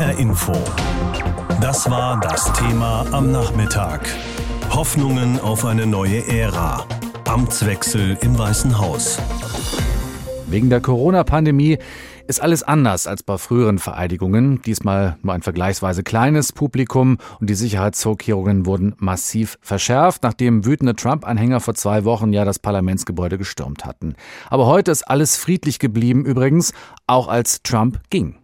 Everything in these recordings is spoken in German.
HR Info. Das war das Thema am Nachmittag. Hoffnungen auf eine neue Ära. Amtswechsel im Weißen Haus. Wegen der Corona-Pandemie ist alles anders als bei früheren Vereidigungen. Diesmal nur ein vergleichsweise kleines Publikum und die Sicherheitsvorkehrungen wurden massiv verschärft, nachdem wütende Trump-Anhänger vor zwei Wochen ja das Parlamentsgebäude gestürmt hatten. Aber heute ist alles friedlich geblieben übrigens, auch als Trump ging.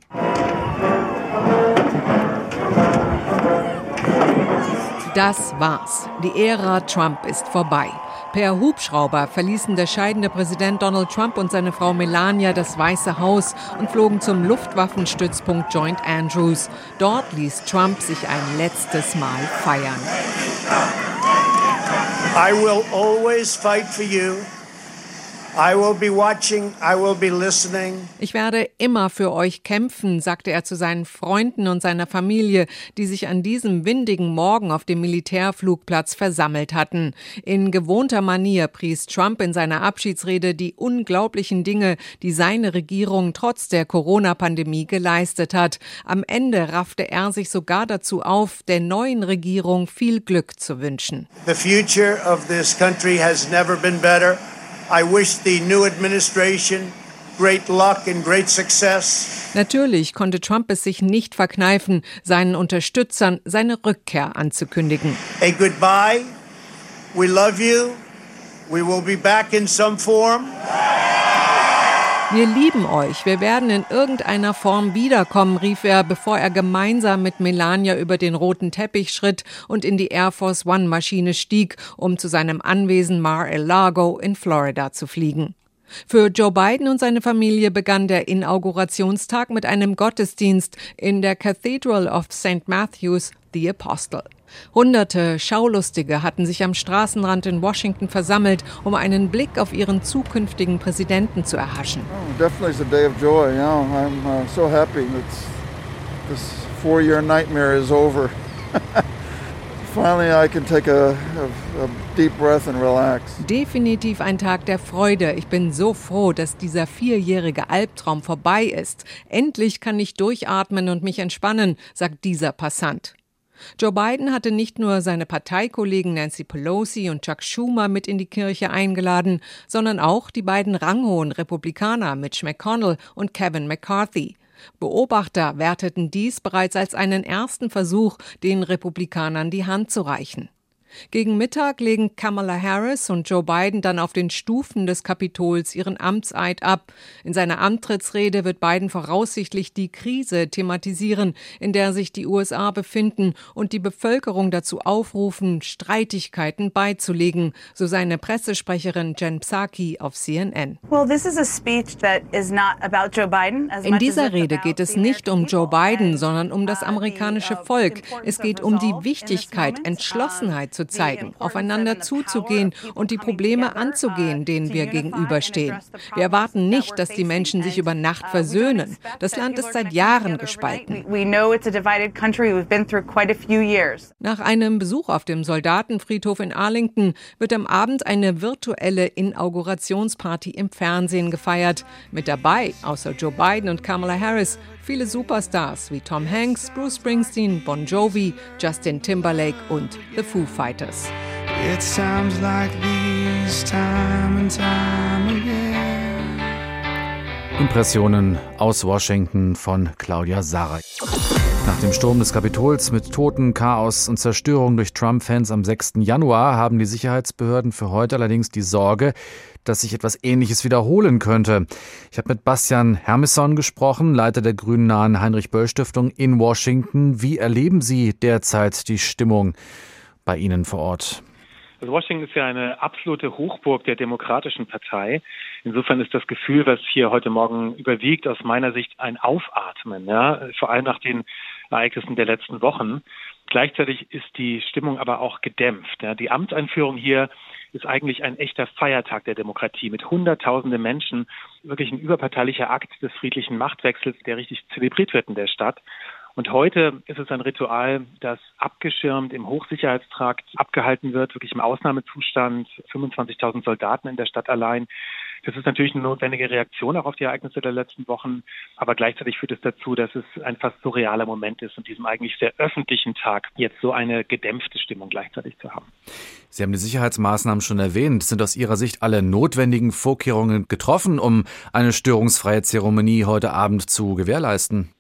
Das war's. Die Ära Trump ist vorbei. Per Hubschrauber verließen der scheidende Präsident Donald Trump und seine Frau Melania das Weiße Haus und flogen zum Luftwaffenstützpunkt Joint Andrews. Dort ließ Trump sich ein letztes Mal feiern. I will always fight for you. Ich werde immer für euch kämpfen, sagte er zu seinen Freunden und seiner Familie, die sich an diesem windigen Morgen auf dem Militärflugplatz versammelt hatten. In gewohnter Manier pries Trump in seiner Abschiedsrede die unglaublichen Dinge, die seine Regierung trotz der Corona-Pandemie geleistet hat. Am Ende raffte er sich sogar dazu auf, der neuen Regierung viel Glück zu wünschen. The future of this country has never been better. I wish the new administration great luck and great success. Natürlich konnte Trump es sich nicht verkneifen, seinen Unterstützern seine Rückkehr anzukündigen. A goodbye. We love you. We will be back in some form. Wir lieben euch, wir werden in irgendeiner Form wiederkommen, rief er, bevor er gemeinsam mit Melania über den roten Teppich schritt und in die Air Force One Maschine stieg, um zu seinem Anwesen Mar-a-Lago in Florida zu fliegen. Für Joe Biden und seine Familie begann der Inaugurationstag mit einem Gottesdienst in der Cathedral of St. Matthews, the Apostle. Hunderte Schaulustige hatten sich am Straßenrand in Washington versammelt, um einen Blick auf ihren zukünftigen Präsidenten zu erhaschen. Oh, definitely it's a day of joy. You know, I'm uh, so happy that this four-year nightmare is over. Finally, I can take a, a, a deep breath and relax. Definitiv ein Tag der Freude. Ich bin so froh, dass dieser vierjährige Albtraum vorbei ist. Endlich kann ich durchatmen und mich entspannen, sagt dieser Passant. Joe Biden hatte nicht nur seine Parteikollegen Nancy Pelosi und Chuck Schumer mit in die Kirche eingeladen, sondern auch die beiden ranghohen Republikaner Mitch McConnell und Kevin McCarthy. Beobachter werteten dies bereits als einen ersten Versuch, den Republikanern die Hand zu reichen. Gegen Mittag legen Kamala Harris und Joe Biden dann auf den Stufen des Kapitols ihren Amtseid ab. In seiner Antrittsrede wird Biden voraussichtlich die Krise thematisieren, in der sich die USA befinden und die Bevölkerung dazu aufrufen, Streitigkeiten beizulegen, so seine Pressesprecherin Jen Psaki auf CNN. In dieser Rede geht es nicht um Joe Biden, sondern um das uh, amerikanische uh, Volk. Es geht um die Wichtigkeit, Entschlossenheit zu zeigen, aufeinander zuzugehen und die Probleme anzugehen, denen wir gegenüberstehen. Wir erwarten nicht, dass die Menschen sich über Nacht versöhnen. Das Land ist seit Jahren gespalten. Nach einem Besuch auf dem Soldatenfriedhof in Arlington wird am Abend eine virtuelle Inaugurationsparty im Fernsehen gefeiert. Mit dabei, außer Joe Biden und Kamala Harris, viele Superstars wie Tom Hanks, Bruce Springsteen, Bon Jovi, Justin Timberlake und The Foo Fighters. It sounds like these time and time again. Impressionen aus Washington von Claudia Sarek. Nach dem Sturm des Kapitols mit Toten, Chaos und Zerstörung durch Trump-Fans am 6. Januar haben die Sicherheitsbehörden für heute allerdings die Sorge, dass sich etwas Ähnliches wiederholen könnte. Ich habe mit Bastian Hermisson gesprochen, Leiter der Grünen nahen Heinrich-Böll-Stiftung in Washington. Wie erleben Sie derzeit die Stimmung bei Ihnen vor Ort? Also Washington ist ja eine absolute Hochburg der Demokratischen Partei. Insofern ist das Gefühl, was hier heute Morgen überwiegt, aus meiner Sicht ein Aufatmen, ja, vor allem nach den Ereignissen der letzten Wochen. Gleichzeitig ist die Stimmung aber auch gedämpft. Ja. Die Amtseinführung hier ist eigentlich ein echter Feiertag der Demokratie mit Hunderttausenden Menschen, wirklich ein überparteilicher Akt des friedlichen Machtwechsels, der richtig zelebriert wird in der Stadt. Und heute ist es ein Ritual, das abgeschirmt im Hochsicherheitstrakt abgehalten wird, wirklich im Ausnahmezustand, 25.000 Soldaten in der Stadt allein. Das ist natürlich eine notwendige Reaktion auch auf die Ereignisse der letzten Wochen, aber gleichzeitig führt es dazu, dass es ein fast surrealer Moment ist und diesem eigentlich sehr öffentlichen Tag jetzt so eine gedämpfte Stimmung gleichzeitig zu haben. Sie haben die Sicherheitsmaßnahmen schon erwähnt. Sind aus Ihrer Sicht alle notwendigen Vorkehrungen getroffen, um eine störungsfreie Zeremonie heute Abend zu gewährleisten?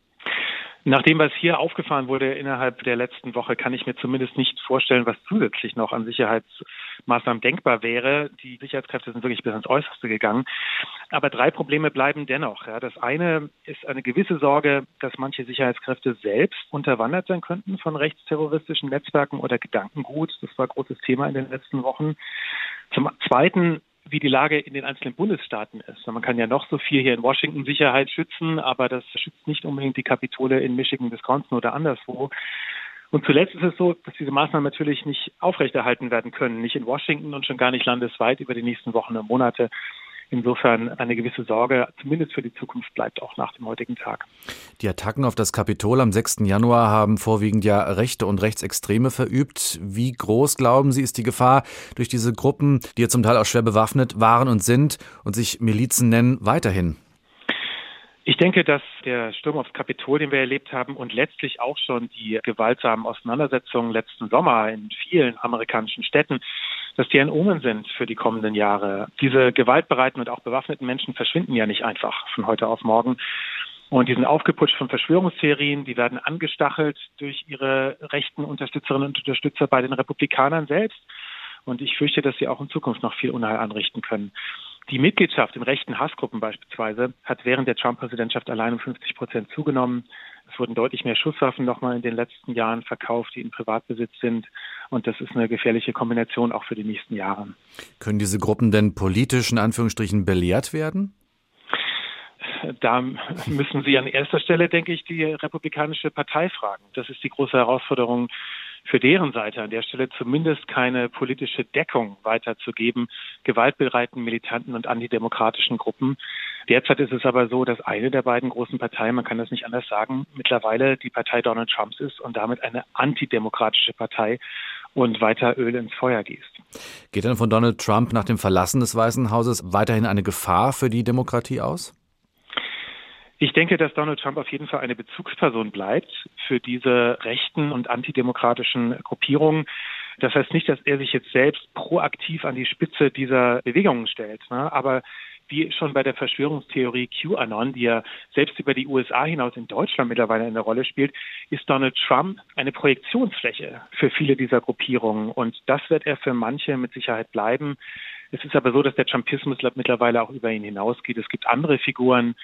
Nach dem, was hier aufgefahren wurde innerhalb der letzten Woche, kann ich mir zumindest nicht vorstellen, was zusätzlich noch an Sicherheitsmaßnahmen denkbar wäre. Die Sicherheitskräfte sind wirklich bis ans Äußerste gegangen. Aber drei Probleme bleiben dennoch. Ja. Das eine ist eine gewisse Sorge, dass manche Sicherheitskräfte selbst unterwandert sein könnten von rechtsterroristischen Netzwerken oder Gedankengut. Das war großes Thema in den letzten Wochen. Zum Zweiten wie die Lage in den einzelnen Bundesstaaten ist. Man kann ja noch so viel hier in Washington Sicherheit schützen, aber das schützt nicht unbedingt die Kapitole in Michigan, Wisconsin oder anderswo. Und zuletzt ist es so, dass diese Maßnahmen natürlich nicht aufrechterhalten werden können, nicht in Washington und schon gar nicht landesweit über die nächsten Wochen und Monate. Insofern eine gewisse Sorge, zumindest für die Zukunft, bleibt auch nach dem heutigen Tag. Die Attacken auf das Kapitol am 6. Januar haben vorwiegend ja Rechte und Rechtsextreme verübt. Wie groß, glauben Sie, ist die Gefahr durch diese Gruppen, die ja zum Teil auch schwer bewaffnet waren und sind und sich Milizen nennen, weiterhin? Ich denke, dass der Sturm aufs Kapitol, den wir erlebt haben, und letztlich auch schon die gewaltsamen Auseinandersetzungen letzten Sommer in vielen amerikanischen Städten, dass die ein Omen sind für die kommenden Jahre. Diese gewaltbereiten und auch bewaffneten Menschen verschwinden ja nicht einfach von heute auf morgen. Und die sind aufgeputscht von Verschwörungstheorien, die werden angestachelt durch ihre rechten Unterstützerinnen und Unterstützer bei den Republikanern selbst. Und ich fürchte, dass sie auch in Zukunft noch viel Unheil anrichten können. Die Mitgliedschaft in rechten Hassgruppen beispielsweise hat während der Trump-Präsidentschaft allein um 50 Prozent zugenommen. Es wurden deutlich mehr Schusswaffen nochmal in den letzten Jahren verkauft, die in Privatbesitz sind. Und das ist eine gefährliche Kombination auch für die nächsten Jahre. Können diese Gruppen denn politisch in Anführungsstrichen belehrt werden? Da müssen Sie an erster Stelle, denke ich, die Republikanische Partei fragen. Das ist die große Herausforderung für deren Seite an der Stelle zumindest keine politische Deckung weiterzugeben, gewaltbereiten, militanten und antidemokratischen Gruppen. Derzeit ist es aber so, dass eine der beiden großen Parteien, man kann das nicht anders sagen, mittlerweile die Partei Donald Trumps ist und damit eine antidemokratische Partei und weiter Öl ins Feuer gießt. Geht dann von Donald Trump nach dem Verlassen des Weißen Hauses weiterhin eine Gefahr für die Demokratie aus? Ich denke, dass Donald Trump auf jeden Fall eine Bezugsperson bleibt für diese rechten und antidemokratischen Gruppierungen. Das heißt nicht, dass er sich jetzt selbst proaktiv an die Spitze dieser Bewegungen stellt. Ne? Aber wie schon bei der Verschwörungstheorie QAnon, die ja selbst über die USA hinaus in Deutschland mittlerweile eine Rolle spielt, ist Donald Trump eine Projektionsfläche für viele dieser Gruppierungen. Und das wird er für manche mit Sicherheit bleiben. Es ist aber so, dass der Trumpismus mittlerweile auch über ihn hinausgeht. Es gibt andere Figuren,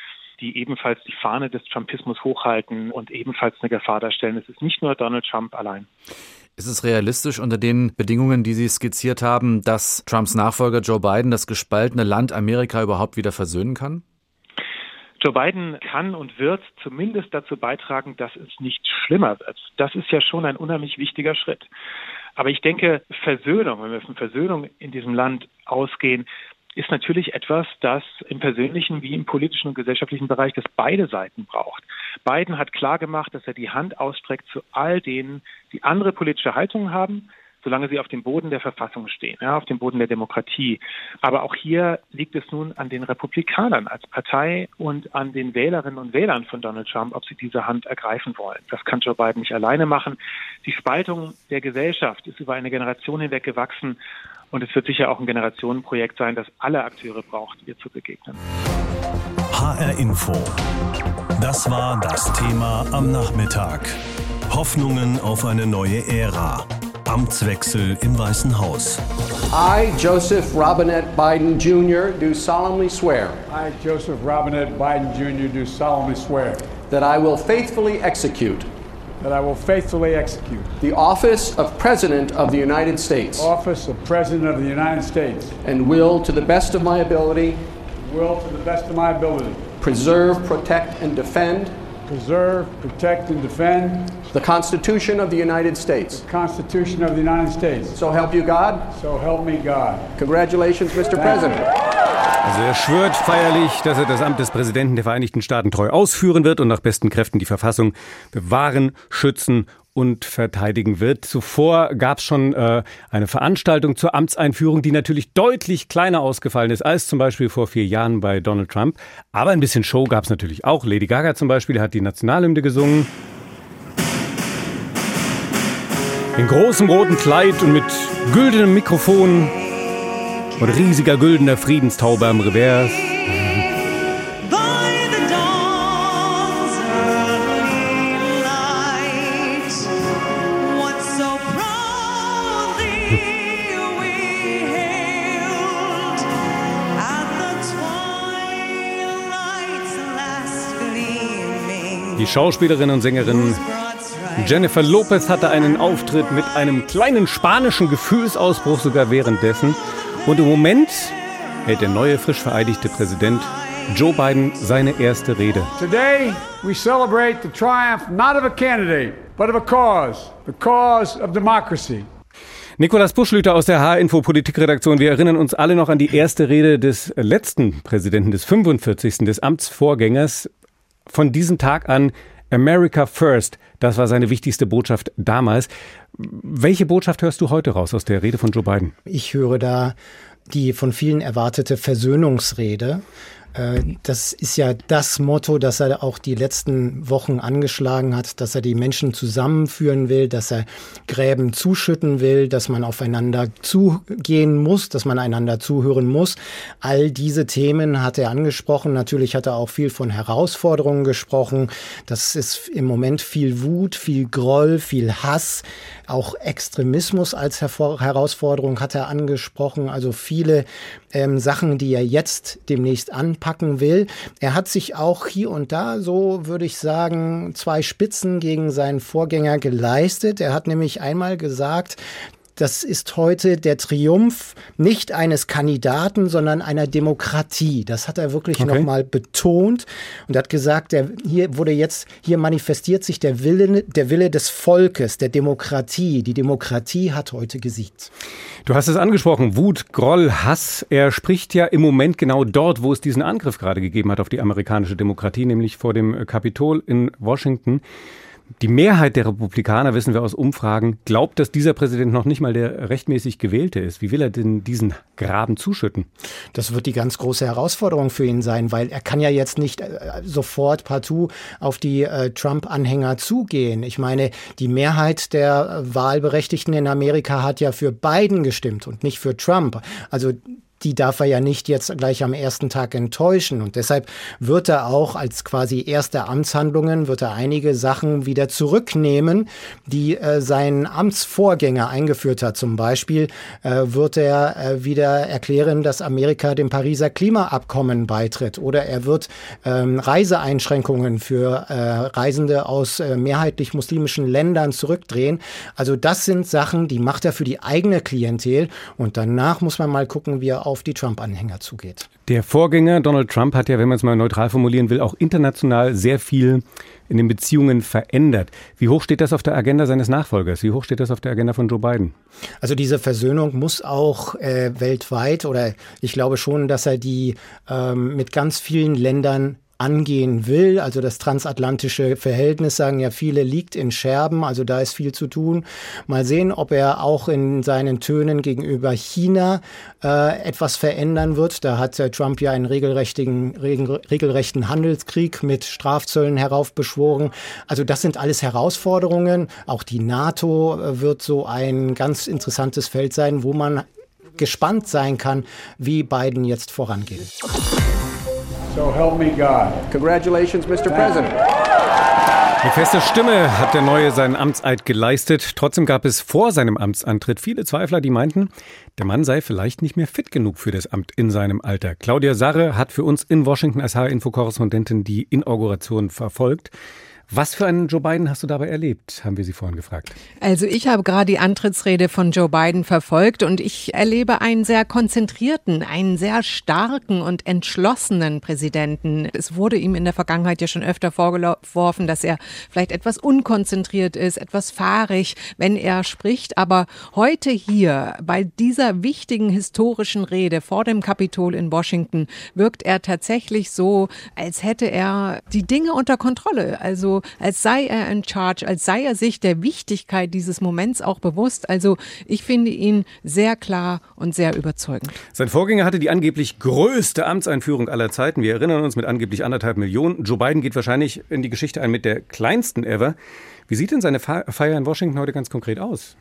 die ebenfalls die Fahne des Trumpismus hochhalten und ebenfalls eine Gefahr darstellen. Es ist nicht nur Donald Trump allein. Ist es realistisch unter den Bedingungen, die Sie skizziert haben, dass Trumps Nachfolger Joe Biden das gespaltene Land Amerika überhaupt wieder versöhnen kann? Joe Biden kann und wird zumindest dazu beitragen, dass es nicht schlimmer wird. Das ist ja schon ein unheimlich wichtiger Schritt. Aber ich denke, Versöhnung, wenn wir von Versöhnung in diesem Land ausgehen, ist natürlich etwas, das im persönlichen wie im politischen und gesellschaftlichen Bereich das beide Seiten braucht. Biden hat klar gemacht, dass er die Hand ausstreckt zu all denen, die andere politische Haltungen haben, solange sie auf dem Boden der Verfassung stehen, ja, auf dem Boden der Demokratie. Aber auch hier liegt es nun an den Republikanern als Partei und an den Wählerinnen und Wählern von Donald Trump, ob sie diese Hand ergreifen wollen. Das kann Joe Biden nicht alleine machen. Die Spaltung der Gesellschaft ist über eine Generation hinweg gewachsen und es wird sicher auch ein Generationenprojekt sein, das alle Akteure braucht, ihr zu begegnen. HR Info. Das war das Thema am Nachmittag. Hoffnungen auf eine neue Ära. Amtswechsel im Weißen Haus. I, Joseph Robinette Biden Jr., do solemnly swear. I, Joseph Robinette Biden Jr., do solemnly swear. That I will faithfully execute that I will faithfully execute the office of President of the United States office of President of the United States and will, to the best of my ability, will to the best of my ability preserve, protect, and defend preserve, protect, and defend the Constitution of the United States. the Constitution of the United States. So help you God. So help me God. Congratulations, Mr. President. Also er schwört feierlich, dass er das Amt des Präsidenten der Vereinigten Staaten treu ausführen wird und nach besten Kräften die Verfassung bewahren, schützen und verteidigen wird. Zuvor gab es schon äh, eine Veranstaltung zur Amtseinführung, die natürlich deutlich kleiner ausgefallen ist als zum Beispiel vor vier Jahren bei Donald Trump. Aber ein bisschen Show gab es natürlich auch. Lady Gaga zum Beispiel hat die Nationalhymne gesungen. In großem roten Kleid und mit güldenem Mikrofon und riesiger güldener Friedenstaube am Revers. Die Schauspielerin und Sängerin Jennifer Lopez hatte einen Auftritt mit einem kleinen spanischen Gefühlsausbruch sogar währenddessen. Und im Moment hält der neue, frisch vereidigte Präsident Joe Biden seine erste Rede. Today we celebrate the triumph not of a candidate, but of a cause, the cause of democracy. Nikolas Buschlüter aus der H-Info Politikredaktion. Wir erinnern uns alle noch an die erste Rede des letzten Präsidenten, des 45. des Amtsvorgängers. Von diesem Tag an America First. Das war seine wichtigste Botschaft damals. Welche Botschaft hörst du heute raus aus der Rede von Joe Biden? Ich höre da die von vielen erwartete Versöhnungsrede. Äh, das ist ja das Motto, das er auch die letzten Wochen angeschlagen hat, dass er die Menschen zusammenführen will, dass er Gräben zuschütten will, dass man aufeinander zugehen muss, dass man einander zuhören muss. All diese Themen hat er angesprochen. Natürlich hat er auch viel von Herausforderungen gesprochen. Das ist im Moment viel Wut, viel Groll, viel Hass. Auch Extremismus als Herausforderung hat er angesprochen. Also viele ähm, Sachen, die er jetzt demnächst anpacken will. Er hat sich auch hier und da, so würde ich sagen, zwei Spitzen gegen seinen Vorgänger geleistet. Er hat nämlich einmal gesagt, das ist heute der Triumph nicht eines Kandidaten, sondern einer Demokratie. Das hat er wirklich okay. nochmal betont und hat gesagt, der, hier wurde jetzt, hier manifestiert sich der Wille, der Wille des Volkes, der Demokratie. Die Demokratie hat heute gesiegt. Du hast es angesprochen, Wut, Groll, Hass. Er spricht ja im Moment genau dort, wo es diesen Angriff gerade gegeben hat auf die amerikanische Demokratie, nämlich vor dem Kapitol in Washington. Die Mehrheit der Republikaner, wissen wir aus Umfragen, glaubt, dass dieser Präsident noch nicht mal der rechtmäßig gewählte ist. Wie will er denn diesen Graben zuschütten? Das wird die ganz große Herausforderung für ihn sein, weil er kann ja jetzt nicht äh, sofort partout auf die äh, Trump-Anhänger zugehen. Ich meine, die Mehrheit der Wahlberechtigten in Amerika hat ja für Biden gestimmt und nicht für Trump. Also die darf er ja nicht jetzt gleich am ersten Tag enttäuschen. Und deshalb wird er auch als quasi erste Amtshandlungen, wird er einige Sachen wieder zurücknehmen, die äh, sein Amtsvorgänger eingeführt hat. Zum Beispiel äh, wird er äh, wieder erklären, dass Amerika dem Pariser Klimaabkommen beitritt. Oder er wird ähm, Reiseeinschränkungen für äh, Reisende aus äh, mehrheitlich muslimischen Ländern zurückdrehen. Also das sind Sachen, die macht er für die eigene Klientel. Und danach muss man mal gucken, wie er auch auf die Trump-Anhänger zugeht. Der Vorgänger Donald Trump hat ja, wenn man es mal neutral formulieren will, auch international sehr viel in den Beziehungen verändert. Wie hoch steht das auf der Agenda seines Nachfolgers? Wie hoch steht das auf der Agenda von Joe Biden? Also diese Versöhnung muss auch äh, weltweit oder ich glaube schon, dass er die ähm, mit ganz vielen Ländern angehen will. Also das transatlantische Verhältnis, sagen ja viele, liegt in Scherben. Also da ist viel zu tun. Mal sehen, ob er auch in seinen Tönen gegenüber China äh, etwas verändern wird. Da hat äh, Trump ja einen regelrechten, regel, regelrechten Handelskrieg mit Strafzöllen heraufbeschworen. Also das sind alles Herausforderungen. Auch die NATO äh, wird so ein ganz interessantes Feld sein, wo man gespannt sein kann, wie Biden jetzt vorangeht. So help me God. Congratulations, Mr. President. Mit fester Stimme hat der Neue seinen Amtseid geleistet. Trotzdem gab es vor seinem Amtsantritt viele Zweifler, die meinten, der Mann sei vielleicht nicht mehr fit genug für das Amt in seinem Alter. Claudia Sarre hat für uns in Washington als H-Info-Korrespondentin die Inauguration verfolgt. Was für einen Joe Biden hast du dabei erlebt, haben wir Sie vorhin gefragt. Also ich habe gerade die Antrittsrede von Joe Biden verfolgt und ich erlebe einen sehr konzentrierten, einen sehr starken und entschlossenen Präsidenten. Es wurde ihm in der Vergangenheit ja schon öfter vorgeworfen, dass er vielleicht etwas unkonzentriert ist, etwas fahrig, wenn er spricht. Aber heute hier bei dieser wichtigen historischen Rede vor dem Kapitol in Washington wirkt er tatsächlich so, als hätte er die Dinge unter Kontrolle. Also als sei er in charge, als sei er sich der Wichtigkeit dieses Moments auch bewusst. Also ich finde ihn sehr klar und sehr überzeugend. Sein Vorgänger hatte die angeblich größte Amtseinführung aller Zeiten. Wir erinnern uns mit angeblich anderthalb Millionen. Joe Biden geht wahrscheinlich in die Geschichte ein mit der kleinsten ever. Wie sieht denn seine Feier in Washington heute ganz konkret aus?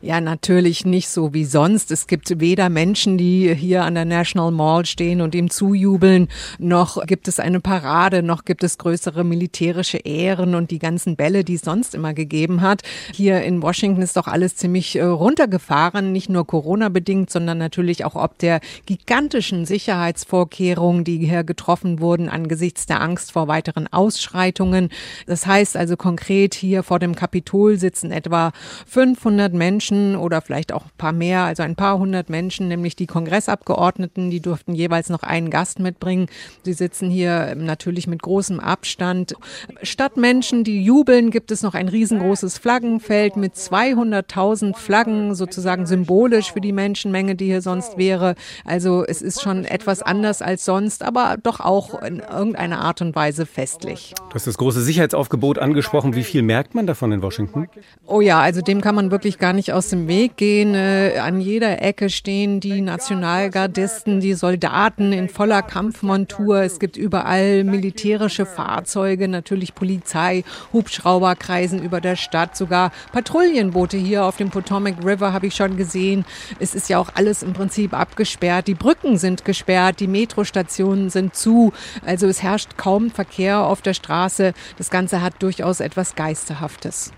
Ja, natürlich nicht so wie sonst. Es gibt weder Menschen, die hier an der National Mall stehen und ihm zujubeln, noch gibt es eine Parade, noch gibt es größere militärische Ehren und die ganzen Bälle, die es sonst immer gegeben hat. Hier in Washington ist doch alles ziemlich äh, runtergefahren, nicht nur Corona-bedingt, sondern natürlich auch ob der gigantischen Sicherheitsvorkehrungen, die hier getroffen wurden angesichts der Angst vor weiteren Ausschreitungen. Das heißt also konkret hier vor dem Kapitol sitzen etwa 500 Menschen oder vielleicht auch ein paar mehr, also ein paar hundert Menschen, nämlich die Kongressabgeordneten, die durften jeweils noch einen Gast mitbringen. Sie sitzen hier natürlich mit großem Abstand. Statt Menschen, die jubeln, gibt es noch ein riesengroßes Flaggenfeld mit 200.000 Flaggen, sozusagen symbolisch für die Menschenmenge, die hier sonst wäre. Also es ist schon etwas anders als sonst, aber doch auch in irgendeiner Art und Weise festlich. Du hast das große Sicherheitsaufgebot angesprochen. Wie viel merkt man davon in Washington? Oh ja, also dem kann man wirklich gar nicht aus dem Weg gehen. Äh, an jeder Ecke stehen die Nationalgardisten, die Soldaten in voller Kampfmontur. Es gibt überall militärische Fahrzeuge, natürlich Polizei, Hubschrauber kreisen über der Stadt, sogar Patrouillenboote hier auf dem Potomac River habe ich schon gesehen. Es ist ja auch alles im Prinzip abgesperrt. Die Brücken sind gesperrt, die Metrostationen sind zu. Also es herrscht kaum Verkehr auf der Straße. Das Ganze hat durchaus etwas Geisterhaftes.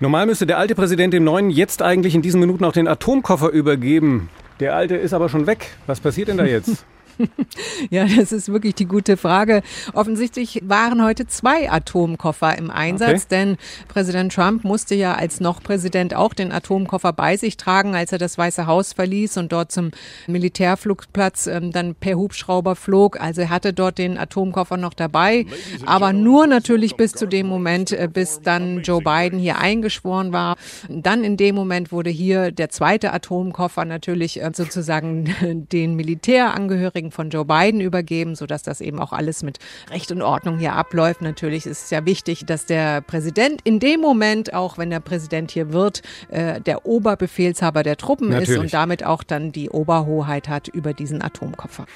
Normal müsste der alte Präsident dem neuen jetzt eigentlich in diesen Minuten auch den Atomkoffer übergeben. Der alte ist aber schon weg. Was passiert denn da jetzt? ja, das ist wirklich die gute Frage. Offensichtlich waren heute zwei Atomkoffer im Einsatz, okay. denn Präsident Trump musste ja als noch Präsident auch den Atomkoffer bei sich tragen, als er das Weiße Haus verließ und dort zum Militärflugplatz ähm, dann per Hubschrauber flog. Also er hatte dort den Atomkoffer noch dabei, aber nur natürlich bis zu dem Moment, äh, bis dann Joe Biden hier eingeschworen war. Dann in dem Moment wurde hier der zweite Atomkoffer natürlich äh, sozusagen den Militärangehörigen Kollegen von Joe Biden übergeben, sodass das eben auch alles mit Recht und Ordnung hier abläuft. Natürlich ist es ja wichtig, dass der Präsident in dem Moment, auch wenn der Präsident hier wird, äh, der Oberbefehlshaber der Truppen Natürlich. ist und damit auch dann die Oberhoheit hat über diesen Atomkoffer.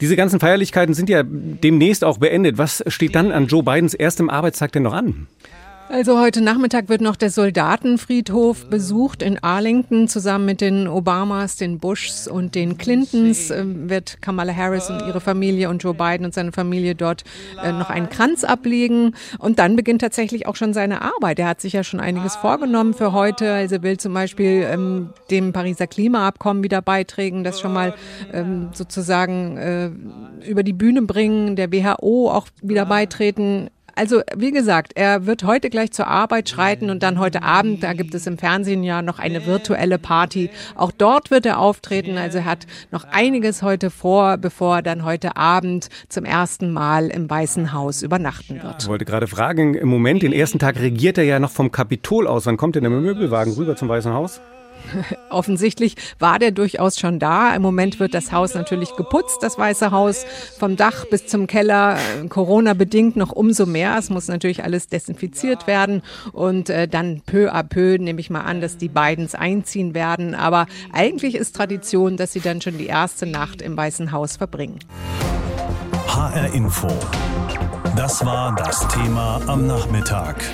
Diese ganzen Feierlichkeiten sind ja demnächst auch beendet. Was steht dann an Joe Bidens erstem Arbeitstag denn noch an? Also heute Nachmittag wird noch der Soldatenfriedhof besucht in Arlington. Zusammen mit den Obamas, den Bushs und den Clintons äh, wird Kamala Harris und ihre Familie und Joe Biden und seine Familie dort äh, noch einen Kranz ablegen. Und dann beginnt tatsächlich auch schon seine Arbeit. Er hat sich ja schon einiges vorgenommen für heute. Also will zum Beispiel ähm, dem Pariser Klimaabkommen wieder beitragen, das schon mal ähm, sozusagen äh, über die Bühne bringen, der WHO auch wieder beitreten. Also wie gesagt, er wird heute gleich zur Arbeit schreiten und dann heute Abend, da gibt es im Fernsehen ja noch eine virtuelle Party. Auch dort wird er auftreten. Also er hat noch einiges heute vor, bevor er dann heute Abend zum ersten Mal im Weißen Haus übernachten wird. Ich wollte gerade fragen, im Moment, den ersten Tag regiert er ja noch vom Kapitol aus. Wann kommt denn der Möbelwagen rüber zum Weißen Haus? Offensichtlich war der durchaus schon da. Im Moment wird das Haus natürlich geputzt, das Weiße Haus, vom Dach bis zum Keller, äh, Corona bedingt noch umso mehr. Es muss natürlich alles desinfiziert werden und äh, dann peu à peu nehme ich mal an, dass die Bidens einziehen werden. Aber eigentlich ist Tradition, dass sie dann schon die erste Nacht im Weißen Haus verbringen. HR Info. Das war das Thema am Nachmittag.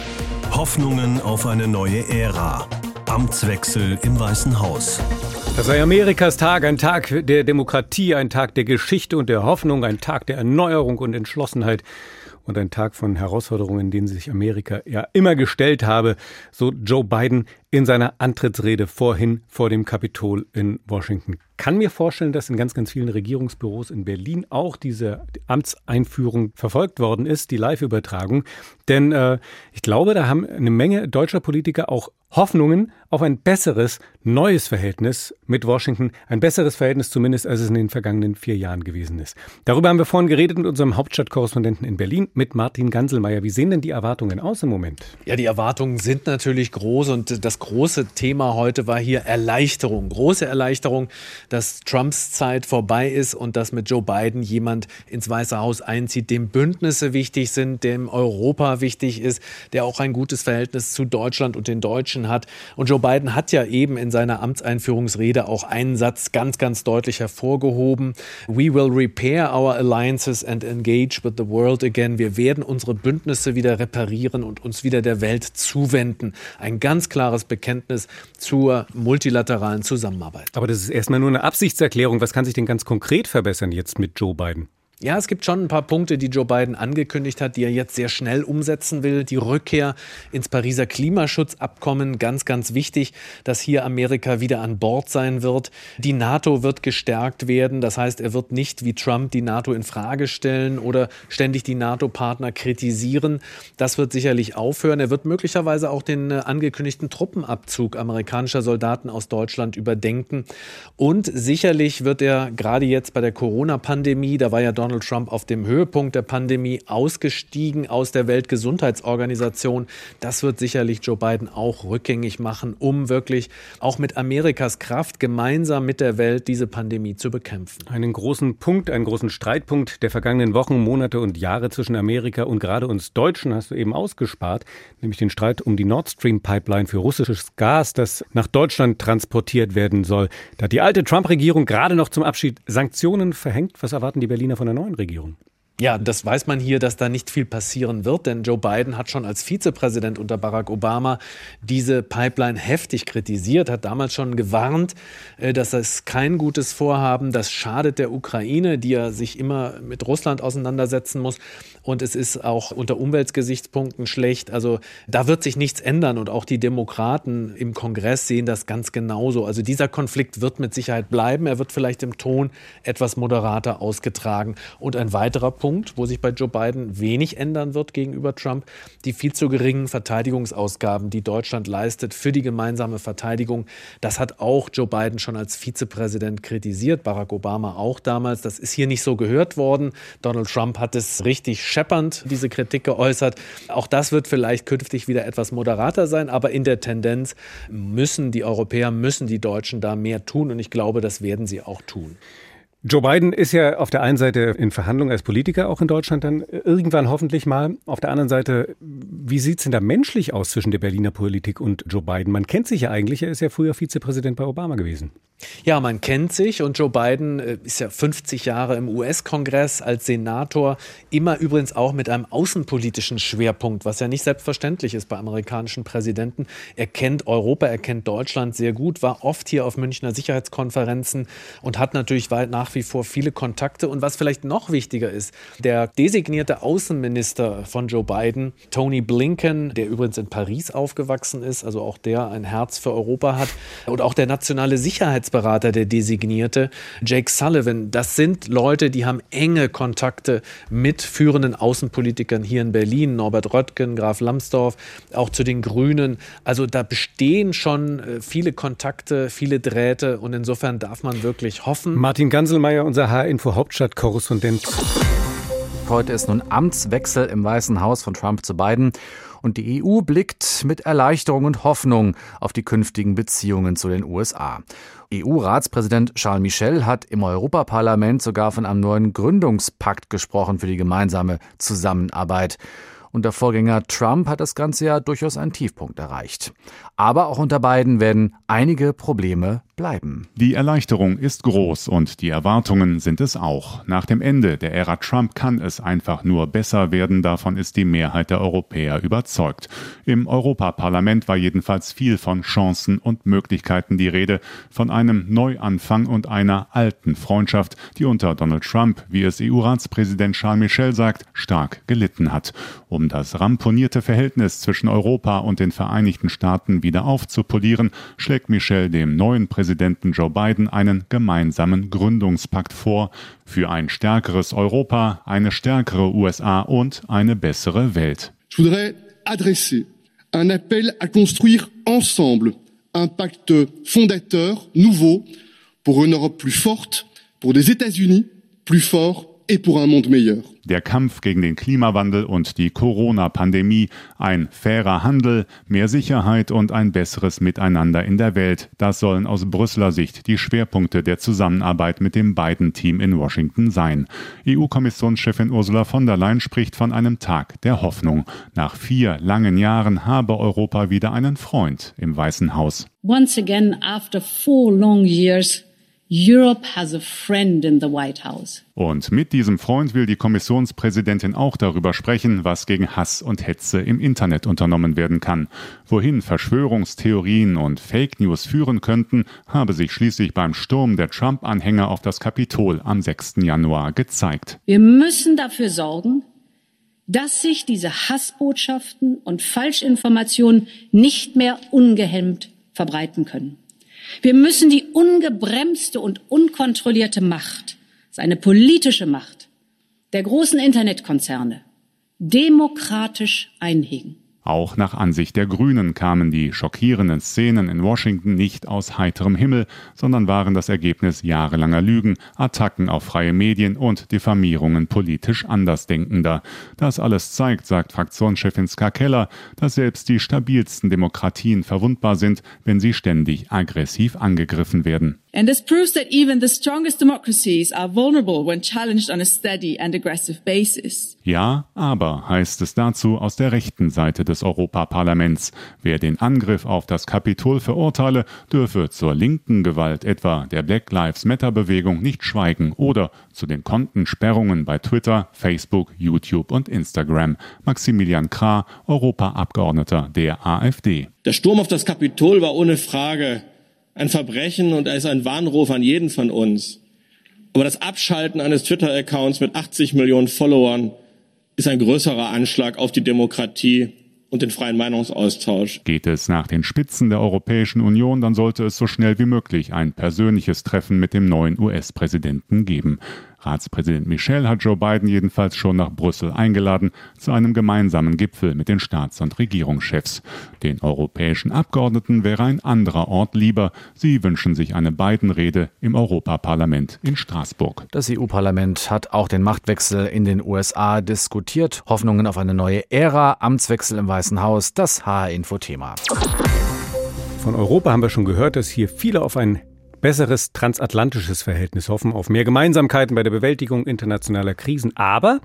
Hoffnungen auf eine neue Ära. Amtswechsel im Weißen Haus. Das sei Amerikas Tag, ein Tag der Demokratie, ein Tag der Geschichte und der Hoffnung, ein Tag der Erneuerung und Entschlossenheit und ein Tag von Herausforderungen, denen sich Amerika ja immer gestellt habe, so Joe Biden in seiner Antrittsrede vorhin vor dem Kapitol in Washington. Kann mir vorstellen, dass in ganz, ganz vielen Regierungsbüros in Berlin auch diese Amtseinführung verfolgt worden ist, die Live-Übertragung. Denn äh, ich glaube, da haben eine Menge deutscher Politiker auch Hoffnungen auf ein besseres, neues Verhältnis mit Washington. Ein besseres Verhältnis zumindest, als es in den vergangenen vier Jahren gewesen ist. Darüber haben wir vorhin geredet mit unserem Hauptstadtkorrespondenten in Berlin, mit Martin Ganselmeier. Wie sehen denn die Erwartungen aus im Moment? Ja, die Erwartungen sind natürlich groß und das große Thema heute war hier Erleichterung. Große Erleichterung, dass Trumps Zeit vorbei ist und dass mit Joe Biden jemand ins Weiße Haus einzieht, dem Bündnisse wichtig sind, dem Europa wichtig ist, der auch ein gutes Verhältnis zu Deutschland und den Deutschen hat. Und Joe Biden hat ja eben in seiner Amtseinführungsrede auch einen Satz ganz, ganz deutlich hervorgehoben. We will repair our alliances and engage with the world again. Wir werden unsere Bündnisse wieder reparieren und uns wieder der Welt zuwenden. Ein ganz klares Bekenntnis zur multilateralen Zusammenarbeit. Aber das ist erstmal nur eine Absichtserklärung. Was kann sich denn ganz konkret verbessern jetzt mit Joe Biden? Ja, es gibt schon ein paar Punkte, die Joe Biden angekündigt hat, die er jetzt sehr schnell umsetzen will. Die Rückkehr ins Pariser Klimaschutzabkommen, ganz, ganz wichtig, dass hier Amerika wieder an Bord sein wird. Die NATO wird gestärkt werden. Das heißt, er wird nicht wie Trump die NATO in Frage stellen oder ständig die NATO-Partner kritisieren. Das wird sicherlich aufhören. Er wird möglicherweise auch den äh, angekündigten Truppenabzug amerikanischer Soldaten aus Deutschland überdenken. Und sicherlich wird er gerade jetzt bei der Corona-Pandemie, da war ja Donald Donald Trump auf dem Höhepunkt der Pandemie ausgestiegen aus der Weltgesundheitsorganisation. Das wird sicherlich Joe Biden auch rückgängig machen, um wirklich auch mit Amerikas Kraft gemeinsam mit der Welt diese Pandemie zu bekämpfen. Einen großen Punkt, einen großen Streitpunkt der vergangenen Wochen, Monate und Jahre zwischen Amerika und gerade uns Deutschen hast du eben ausgespart, nämlich den Streit um die Nord Stream Pipeline für russisches Gas, das nach Deutschland transportiert werden soll. Da hat die alte Trump-Regierung gerade noch zum Abschied Sanktionen verhängt. Was erwarten die Berliner von der neuen Regierung? Ja, das weiß man hier, dass da nicht viel passieren wird, denn Joe Biden hat schon als Vizepräsident unter Barack Obama diese Pipeline heftig kritisiert, hat damals schon gewarnt, äh, dass das kein gutes Vorhaben, das schadet der Ukraine, die ja sich immer mit Russland auseinandersetzen muss und es ist auch unter Umweltgesichtspunkten schlecht. Also da wird sich nichts ändern und auch die Demokraten im Kongress sehen das ganz genauso. Also dieser Konflikt wird mit Sicherheit bleiben, er wird vielleicht im Ton etwas moderater ausgetragen und ein weiterer Punkt Punkt, wo sich bei Joe Biden wenig ändern wird gegenüber Trump, die viel zu geringen Verteidigungsausgaben, die Deutschland leistet für die gemeinsame Verteidigung. Das hat auch Joe Biden schon als Vizepräsident kritisiert, Barack Obama auch damals. Das ist hier nicht so gehört worden. Donald Trump hat es richtig scheppernd, diese Kritik geäußert. Auch das wird vielleicht künftig wieder etwas moderater sein, aber in der Tendenz müssen die Europäer, müssen die Deutschen da mehr tun und ich glaube, das werden sie auch tun. Joe Biden ist ja auf der einen Seite in Verhandlungen als Politiker auch in Deutschland dann irgendwann hoffentlich mal. Auf der anderen Seite, wie sieht es denn da menschlich aus zwischen der Berliner Politik und Joe Biden? Man kennt sich ja eigentlich, er ist ja früher Vizepräsident bei Obama gewesen. Ja, man kennt sich und Joe Biden äh, ist ja 50 Jahre im US-Kongress als Senator, immer übrigens auch mit einem außenpolitischen Schwerpunkt, was ja nicht selbstverständlich ist bei amerikanischen Präsidenten. Er kennt Europa, er kennt Deutschland sehr gut, war oft hier auf Münchner Sicherheitskonferenzen und hat natürlich nach wie vor viele Kontakte. Und was vielleicht noch wichtiger ist, der designierte Außenminister von Joe Biden, Tony Blinken, der übrigens in Paris aufgewachsen ist, also auch der ein Herz für Europa hat, und auch der nationale Sicherheits Sicherheitsberater, der designierte, Jake Sullivan, das sind Leute, die haben enge Kontakte mit führenden Außenpolitikern hier in Berlin, Norbert Röttgen, Graf Lambsdorff, auch zu den Grünen. Also da bestehen schon äh, viele Kontakte, viele Drähte und insofern darf man wirklich hoffen. Martin Ganselmeier, unser H-Info-Hauptstadtkorrespondent. Heute ist nun Amtswechsel im Weißen Haus von Trump zu Biden und die EU blickt mit Erleichterung und Hoffnung auf die künftigen Beziehungen zu den USA. EU-Ratspräsident Charles Michel hat im Europaparlament sogar von einem neuen Gründungspakt gesprochen für die gemeinsame Zusammenarbeit. Unter Vorgänger Trump hat das Ganze ja durchaus einen Tiefpunkt erreicht. Aber auch unter beiden werden einige Probleme bleiben. Die Erleichterung ist groß und die Erwartungen sind es auch. Nach dem Ende der Ära Trump kann es einfach nur besser werden, davon ist die Mehrheit der Europäer überzeugt. Im Europaparlament war jedenfalls viel von Chancen und Möglichkeiten die Rede, von einem Neuanfang und einer alten Freundschaft, die unter Donald Trump, wie es EU-Ratspräsident Charles Michel sagt, stark gelitten hat. Um das ramponierte Verhältnis zwischen Europa und den Vereinigten Staaten wieder aufzupolieren, schlägt Michel dem neuen Präsidenten Präsidenten Joe Biden einen gemeinsamen Gründungspakt vor für ein stärkeres Europa, eine stärkere USA und eine bessere Welt. Je voudrais adresser un appel à construire ensemble un pacte fondateur nouveau pour une Europe plus forte, pour des États-Unis plus forts et pour un monde meilleur. Der Kampf gegen den Klimawandel und die Corona-Pandemie, ein fairer Handel, mehr Sicherheit und ein besseres Miteinander in der Welt. Das sollen aus Brüsseler Sicht die Schwerpunkte der Zusammenarbeit mit dem Biden-Team in Washington sein. EU-Kommissionschefin Ursula von der Leyen spricht von einem Tag der Hoffnung. Nach vier langen Jahren habe Europa wieder einen Freund im Weißen Haus. Once again, after four long years, Europe has a friend in the White House. Und mit diesem Freund will die Kommissionspräsidentin auch darüber sprechen, was gegen Hass und Hetze im Internet unternommen werden kann. Wohin Verschwörungstheorien und Fake News führen könnten, habe sich schließlich beim Sturm der Trump-Anhänger auf das Kapitol am 6. Januar gezeigt. Wir müssen dafür sorgen, dass sich diese Hassbotschaften und Falschinformationen nicht mehr ungehemmt verbreiten können. Wir müssen die ungebremste und unkontrollierte Macht, seine politische Macht der großen Internetkonzerne demokratisch einhegen. Auch nach Ansicht der Grünen kamen die schockierenden Szenen in Washington nicht aus heiterem Himmel, sondern waren das Ergebnis jahrelanger Lügen, Attacken auf freie Medien und Diffamierungen politisch Andersdenkender. Das alles zeigt, sagt Fraktionschefin Ska Keller, dass selbst die stabilsten Demokratien verwundbar sind, wenn sie ständig aggressiv angegriffen werden. And this proves that even the strongest democracies are vulnerable when challenged on a steady and aggressive basis. Ja, aber heißt es dazu aus der rechten Seite des Europaparlaments. Wer den Angriff auf das Kapitol verurteile, dürfe zur linken Gewalt etwa der Black Lives Matter Bewegung nicht schweigen oder zu den Kontensperrungen bei Twitter, Facebook, YouTube und Instagram. Maximilian Krah, Europaabgeordneter der AfD. Der Sturm auf das Kapitol war ohne Frage ein Verbrechen und er ist ein Warnruf an jeden von uns. Aber das Abschalten eines Twitter-Accounts mit 80 Millionen Followern ist ein größerer Anschlag auf die Demokratie und den freien Meinungsaustausch. Geht es nach den Spitzen der Europäischen Union, dann sollte es so schnell wie möglich ein persönliches Treffen mit dem neuen US-Präsidenten geben. Ratspräsident Michel hat Joe Biden jedenfalls schon nach Brüssel eingeladen zu einem gemeinsamen Gipfel mit den Staats- und Regierungschefs. Den europäischen Abgeordneten wäre ein anderer Ort lieber. Sie wünschen sich eine Biden-Rede im Europaparlament in Straßburg. Das EU-Parlament hat auch den Machtwechsel in den USA diskutiert. Hoffnungen auf eine neue Ära, Amtswechsel im Weißen Haus, das HR-Info-Thema. Von Europa haben wir schon gehört, dass hier viele auf ein besseres transatlantisches Verhältnis hoffen, auf mehr Gemeinsamkeiten bei der Bewältigung internationaler Krisen. Aber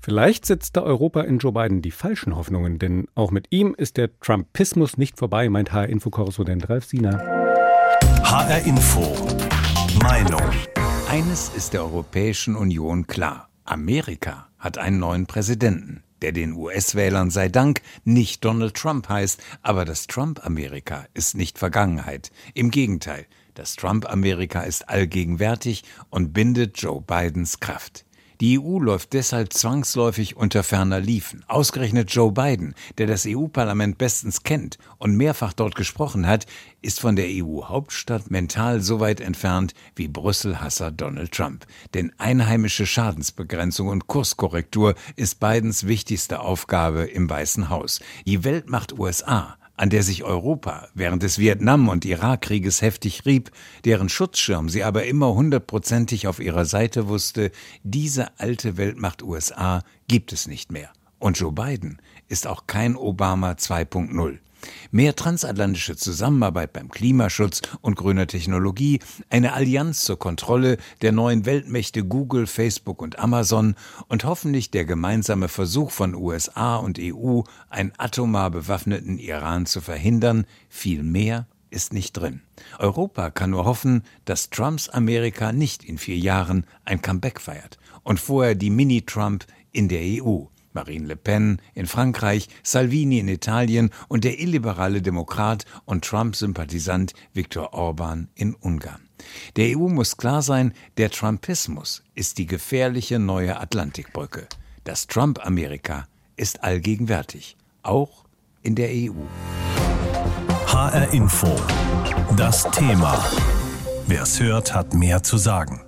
vielleicht setzt da Europa in Joe Biden die falschen Hoffnungen, denn auch mit ihm ist der Trumpismus nicht vorbei, meint HR-Info-Korrespondent Ralf Siener. HR-Info. Meinung. Eines ist der Europäischen Union klar. Amerika hat einen neuen Präsidenten der den US-Wählern sei Dank nicht Donald Trump heißt, aber das Trump-Amerika ist nicht Vergangenheit. Im Gegenteil, das Trump-Amerika ist allgegenwärtig und bindet Joe Bidens Kraft. Die EU läuft deshalb zwangsläufig unter ferner Liefen. Ausgerechnet Joe Biden, der das EU-Parlament bestens kennt und mehrfach dort gesprochen hat, ist von der EU-Hauptstadt mental so weit entfernt wie Brüssel-Hasser Donald Trump. Denn einheimische Schadensbegrenzung und Kurskorrektur ist Bidens wichtigste Aufgabe im Weißen Haus. Die Weltmacht USA an der sich Europa während des Vietnam- und Irakkrieges heftig rieb, deren Schutzschirm sie aber immer hundertprozentig auf ihrer Seite wusste, diese alte Weltmacht USA gibt es nicht mehr. Und Joe Biden ist auch kein Obama 2.0. Mehr transatlantische Zusammenarbeit beim Klimaschutz und grüner Technologie, eine Allianz zur Kontrolle der neuen Weltmächte Google, Facebook und Amazon und hoffentlich der gemeinsame Versuch von USA und EU, einen atomar bewaffneten Iran zu verhindern, viel mehr ist nicht drin. Europa kann nur hoffen, dass Trumps Amerika nicht in vier Jahren ein Comeback feiert und vorher die Mini-Trump in der EU. Marine Le Pen in Frankreich, Salvini in Italien und der illiberale Demokrat und Trump-Sympathisant Viktor Orban in Ungarn. Der EU muss klar sein, der Trumpismus ist die gefährliche neue Atlantikbrücke. Das Trump-Amerika ist allgegenwärtig, auch in der EU. HR Info. Das Thema. Wer es hört, hat mehr zu sagen.